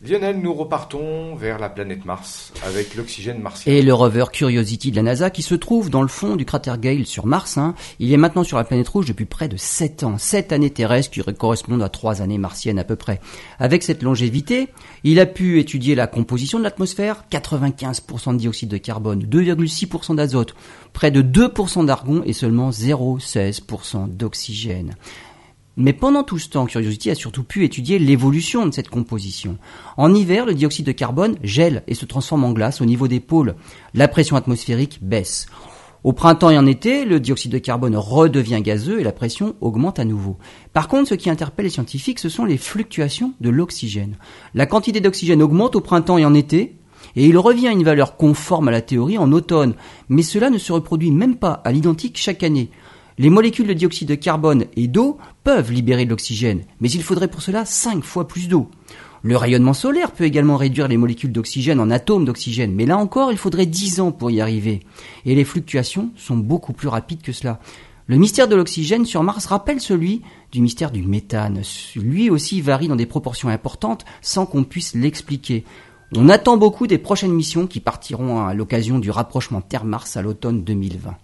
Lionel, nous repartons vers la planète Mars avec l'oxygène martien. Et le rover Curiosity de la NASA qui se trouve dans le fond du cratère Gale sur Mars. Hein. Il est maintenant sur la planète rouge depuis près de 7 ans. 7 années terrestres qui correspondent à 3 années martiennes à peu près. Avec cette longévité, il a pu étudier la composition de l'atmosphère, 95% de dioxyde de carbone, 2,6% d'azote, près de 2% d'argon et seulement 0,16% d'oxygène. Mais pendant tout ce temps, Curiosity a surtout pu étudier l'évolution de cette composition. En hiver, le dioxyde de carbone gèle et se transforme en glace au niveau des pôles. La pression atmosphérique baisse. Au printemps et en été, le dioxyde de carbone redevient gazeux et la pression augmente à nouveau. Par contre, ce qui interpelle les scientifiques, ce sont les fluctuations de l'oxygène. La quantité d'oxygène augmente au printemps et en été, et il revient à une valeur conforme à la théorie en automne, mais cela ne se reproduit même pas à l'identique chaque année. Les molécules de dioxyde de carbone et d'eau peuvent libérer de l'oxygène, mais il faudrait pour cela 5 fois plus d'eau. Le rayonnement solaire peut également réduire les molécules d'oxygène en atomes d'oxygène, mais là encore, il faudrait 10 ans pour y arriver. Et les fluctuations sont beaucoup plus rapides que cela. Le mystère de l'oxygène sur Mars rappelle celui du mystère du méthane. Lui aussi varie dans des proportions importantes sans qu'on puisse l'expliquer. On attend beaucoup des prochaines missions qui partiront à l'occasion du rapprochement Terre-Mars à l'automne 2020.